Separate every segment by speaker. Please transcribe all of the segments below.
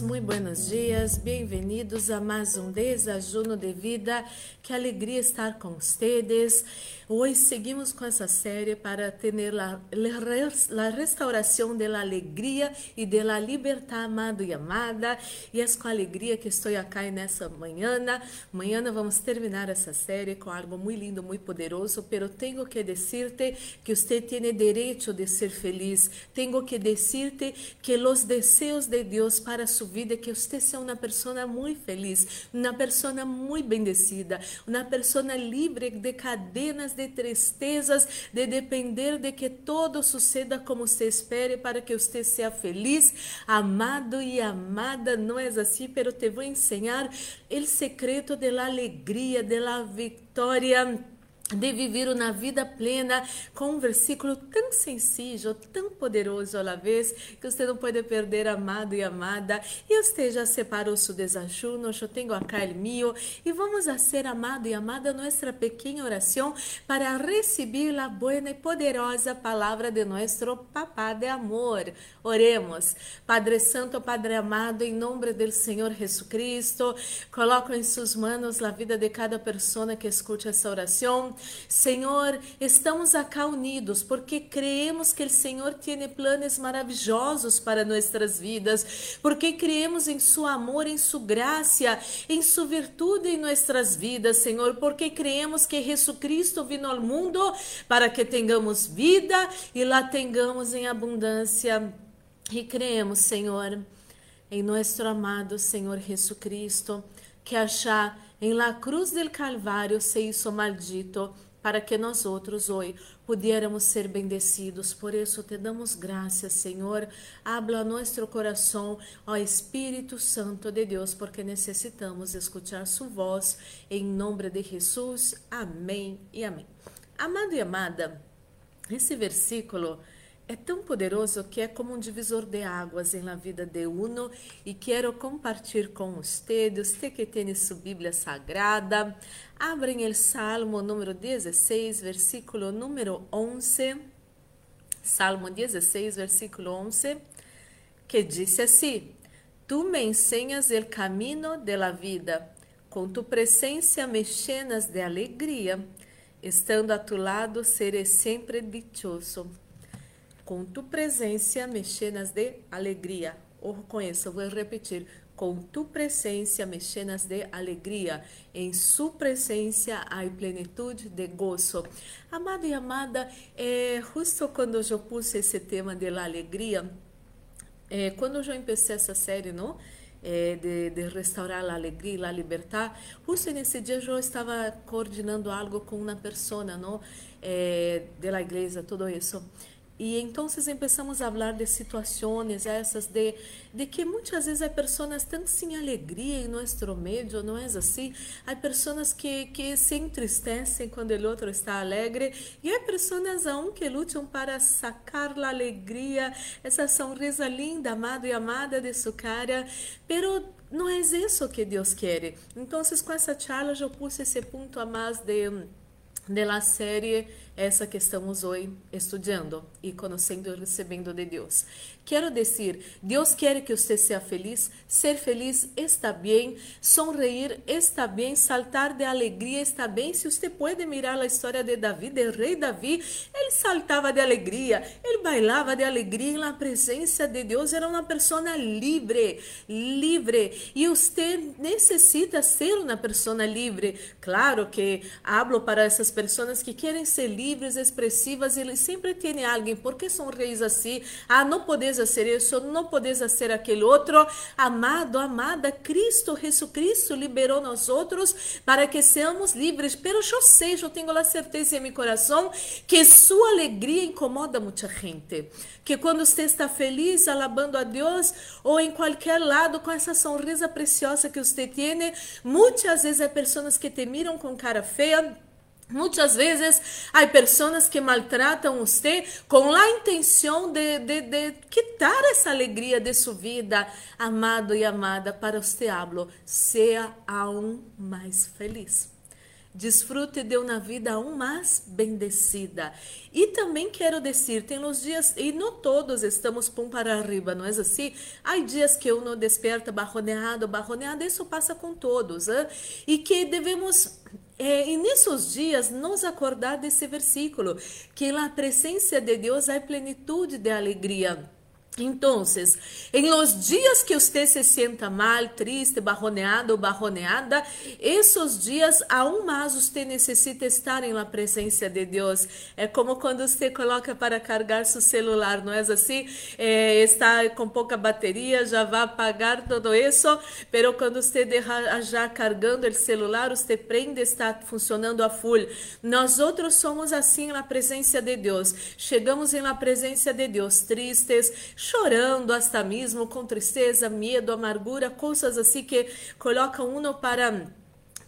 Speaker 1: muito buenos dias, bem-vindos a mais um desajuno de vida. Que alegria estar com vocês. Hoje seguimos com essa série para ter a, a restauração da alegria e da liberdade, amado e amada. E é com alegria que estou aqui nessa manhã. Amanhã vamos terminar essa série com algo muito lindo, muito poderoso. Pero tenho que dizer-te que você tem direito de ser feliz. Tenho que dizer-te que os desejos de Deus para sua vida que você seja uma pessoa muito feliz, uma pessoa muito bendecida, uma pessoa livre de cadenas de tristezas, de depender de que todo suceda como você espere para que você seja feliz, amado e amada. Não é assim, pero te vou ensinar o secreto da alegria, da vitória de viver uma vida plena com um versículo tão sencillo, tão poderoso à vez, que você não pode perder, amado e amada. E já separou seu desajuno, eu tenho acá o meu, e vamos a ser, amado e amada, nossa pequena oração para receber a boa e poderosa palavra de nosso Papá de amor. Oremos. Padre Santo, Padre amado, em nome do Senhor Jesus Cristo, coloco em suas mãos a vida de cada pessoa que escute essa oração. Senhor, estamos acá unidos porque creemos que o Senhor tem planos maravilhosos para nossas vidas, porque creemos em Su amor, em Su graça, em Su virtude em nossas vidas, Senhor, porque creemos que Jesus Cristo vino ao mundo para que tenhamos vida e lá tenhamos em abundância. E creemos, Senhor, em nosso amado Senhor Jesus Cristo, que achar em la cruz del Calvário se hizo maldito para que nós outros hoje pudiéramos ser bendecidos. Por isso te damos graças, Senhor. Habla nosso coração, ó Espírito Santo de Deus, porque necessitamos escutar sua voz. Em nome de Jesus. Amém e amém. Amado e amada, esse versículo é tão poderoso que é como um divisor de águas em la vida de uno e quero compartilhar com você, você que tem sua Bíblia Sagrada. Abrem o Salmo número 16, versículo número 11. Salmo 16, versículo 11, que diz assim: Tu me enseñas el camino de la vida, com tu presença me llenas de alegria, estando a tu lado serei sempre dichoso com tu presença me llenas de alegria. Ou conheça, vou repetir. Com tu presença me llenas de alegria. Em sua presença há plenitude de gozo. Amado e amada, é, justo quando eu pus esse tema de la alegria, é, quando eu comecei essa série, não? É, de, de, restaurar a alegria, a liberdade. Justo nesse dia eu estava coordenando algo com uma pessoa, não, é, da igreja, tudo isso. E então começamos a falar de situações essas de, de que muitas vezes há pessoas tão sem alegria em nosso meio, não é assim? Há pessoas que, que se entristecem quando o outro está alegre e há pessoas aún que lutam para sacar a alegria, essa sonrisa linda, amado e amada de sua cara, pero não é isso que Deus quer. Então, com essa charla, eu pus esse ponto a mais de, de la série essa que estamos hoje estudando e conhecendo e recebendo de Deus. Quero dizer, Deus quer que você seja feliz, ser feliz está bem, sonreír está bem, saltar de alegria está bem. Se você pode mirar a história de Davi, do rei Davi, ele saltava de alegria, ele bailava de alegria na presença de Deus, era uma pessoa livre, livre. E você necessita ser uma pessoa livre. Claro que hablo para essas pessoas que querem ser livres, expressivas, e sempre tem alguém, por que são reis assim? Ah, não podes ser isso, não podes ser aquele outro. Amado, amada, Cristo, Jesus Cristo liberou nós outros para que sejamos livres. Pero eu sei, eu tenho a certeza em meu coração que sua alegria incomoda muita gente. Que quando você está feliz, alabando a Deus, ou em qualquer lado, com essa sonrisa preciosa que você tem, muitas vezes há pessoas que te miram com cara feia Muitas vezes há pessoas que maltratam você com a intenção de, de, de quitar essa alegria de sua vida, amado e amada, para você hablo, seja aún mais feliz. desfrute de uma vida aún mais bendecida. E também quero dizer, tem os dias, e não todos estamos pum para arriba, não é assim? Há dias que uno desperta barroneado, barroneado, isso passa com todos. Hein? E que devemos é, e nesses dias nos acordar desse versículo, que na presença de Deus há plenitude de alegria. Então, em los dias que você se sienta mal, triste, barroneado ou barroneada, esses dias, aún mais você necessita estar em la presença de Deus. É como quando você coloca para carregar seu celular, não é assim? É, está com pouca bateria, já vai apagar tudo isso, pero quando você deixa já carregando o celular, você prende, está funcionando a full. Nós outros somos assim na presença de Deus. Chegamos em la presença de Deus tristes, chorando hasta mesmo com tristeza, medo, amargura, coisas assim que colocam uno para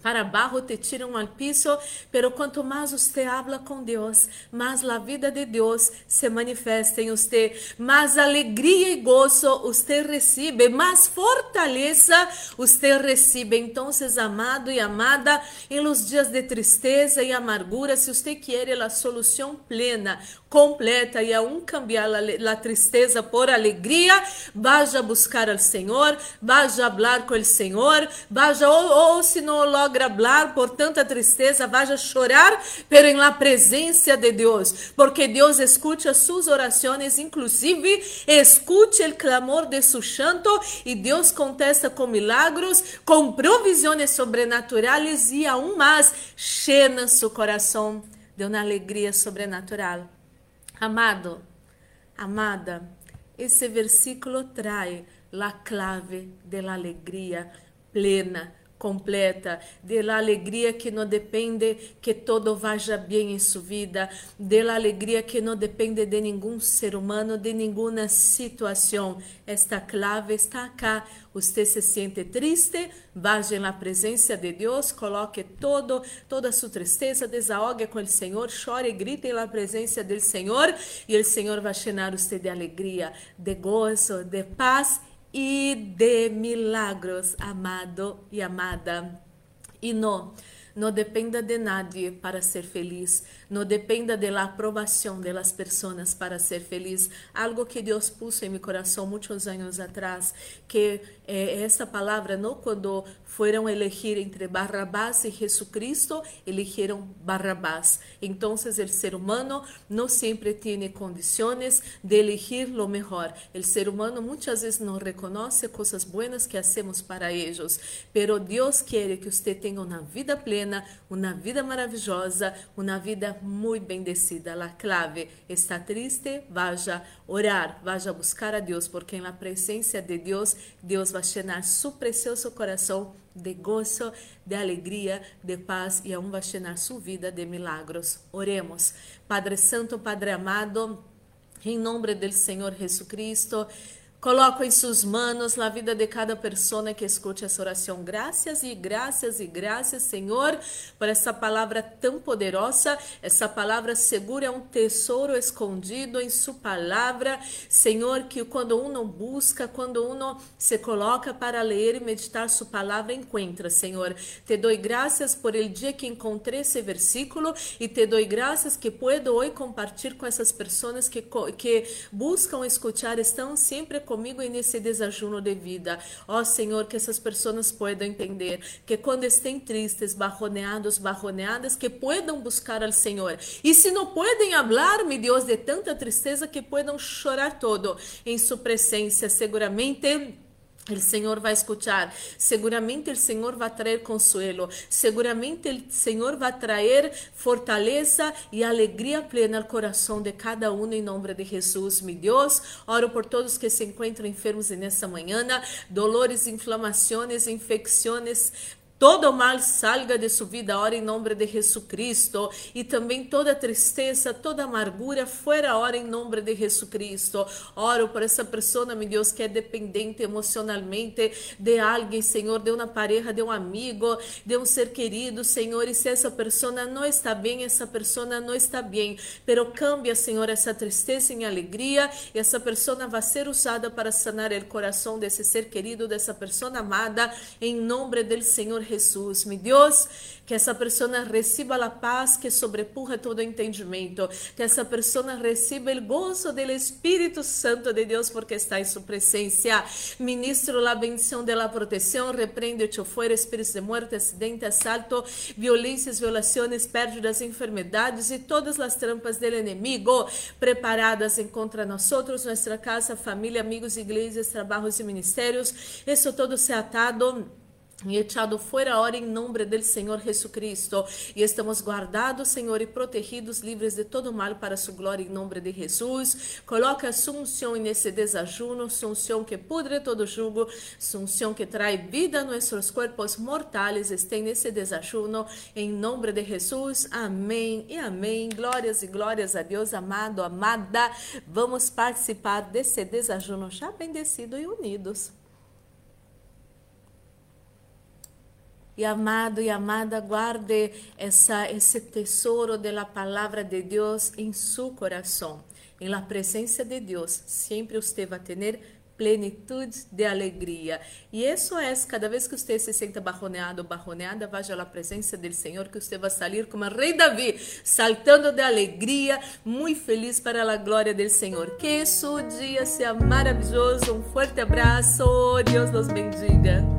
Speaker 1: para abaixo te tiram ao piso, pero quanto mais você habla com Deus, mais a vida de Deus se manifesta em você, mais alegria e gozo você recebe, mais fortaleza você recebe. Então, amado e amada, em los dias de tristeza e amargura, se você quer a solução plena, completa e aún cambiar a tristeza por alegria, vá buscar ao Senhor, vá falar com o Senhor, vá ou, ou se não logra hablar por tanta tristeza, vá chorar, pero em la presença de Deus, porque Deus escuta suas orações, inclusive escute o clamor de su chanto e Deus contesta com milagros, com provisões sobrenaturais e aún mais llena seu coração de uma alegria sobrenatural. Amado, amada, esse versículo traz a clave da alegria plena, completa, de la alegria que não depende que todo vaya bem em sua vida, de la alegria que não depende de nenhum ser humano, de nenhuma situação. Esta clave está acá. Você se sente triste, vá na presença de Deus, coloque todo, toda a sua tristeza, desahogue com o Senhor, chore grite na presença do Senhor, e o Senhor vai chenar você de alegria, de gozo, de paz e de milagros, amado e amada. E não, não dependa de nadie para ser feliz. Não dependa da aprovação das pessoas para ser feliz. Algo que Deus puso em meu coração muitos anos atrás, que eh, essa palavra, não quando foram elegir entre Barrabás e Jesucristo, elegiram Barrabás. Então, o ser humano não sempre tem condições de elegir o melhor. O ser humano muitas vezes não reconhece coisas boas que hacemos para eles, pero Deus quer que você tenha uma vida plena, uma vida maravilhosa, uma vida muito bendecida. A clave está triste, vaya orar, vaya buscar a Deus, porque na presença de Deus, Deus vai llenar seu precioso coração de gozo, de alegria, de paz e aún vai llenar sua vida de milagros. Oremos. Padre Santo, Padre amado, em nome do Senhor Jesus Cristo, Coloco em suas mãos a vida de cada pessoa que escute essa oração. Graças e graças e graças, Senhor, por essa palavra tão poderosa. Essa palavra segura é um tesouro escondido em Sua palavra. Senhor, que quando uno busca, quando uno se coloca para ler e meditar Sua palavra, encontra, Senhor. Te dou graças por el dia que encontrei esse versículo e te dou graças que puedo hoje compartilhar com essas pessoas que, que buscam escutar, estão sempre comigo nesse desajuno de vida. Ó oh, Senhor, que essas pessoas possam entender que quando estén tristes, barroneados, barroneadas, que puedan buscar ao Senhor. E se não podem falar, meu Deus, de tanta tristeza, que puedan chorar todo em sua presença, seguramente o Senhor vai escutar, seguramente o Senhor vai trazer consuelo, seguramente o Senhor vai trazer fortaleza e alegria plena ao coração de cada um em nome de Jesus, meu Deus. Oro por todos que se encontram enfermos nessa manhã, dolores, inflamações, infecções, Todo mal salga de sua vida ora em nome de Jesucristo e também toda tristeza, toda amargura fora ora em nome de Jesucristo. Oro por essa pessoa, meu Deus, que é dependente emocionalmente de alguém, Senhor, de uma pareja, de um amigo, de um ser querido, Senhor. E se essa pessoa não está bem, essa pessoa não está bem. Pero cambia, Senhor, essa tristeza em alegria e essa pessoa vai ser usada para sanar o coração desse ser querido, dessa pessoa amada, em nome do Senhor Jesús. Mi Dios, que essa pessoa receba a paz que sobrepuja todo entendimento, que essa pessoa receba o gozo do Espírito Santo de Deus porque está em sua presença. Ministro a bendição de la proteção, repreende-te fora espíritos de muerte, acidente, assalto, violências, violações, pérdidas, enfermidades e todas as trampas do inimigo preparadas contra nós, nossa casa, família, amigos, igrejas, trabalhos e ministérios. Isso todo se atado e echado fora hora em nome do Senhor Jesus Cristo. E estamos guardados, Senhor, e protegidos, livres de todo mal para sua glória em nome de Jesus. Coloca sunção nesse desajuno, sunção que pudre todo jugo, sunção que traz vida a nossos corpos mortais, este nesse desajuno, em nome de Jesus. Amém e amém. Glórias e glórias a Deus, amado, amada. Vamos participar desse desajuno já bendecido e unidos. E amado e amada, guarde essa, esse tesouro da palavra de Deus em seu coração. Em la presença de Deus, sempre você vai ter plenitude de alegria. E isso é, cada vez que você se senta barroneado ou barroneada, vá à presença do Senhor, que você vai sair como o rei Davi, saltando de alegria, muito feliz para a glória do Senhor. Que seu dia seja maravilhoso. Um forte abraço. Deus nos bendiga.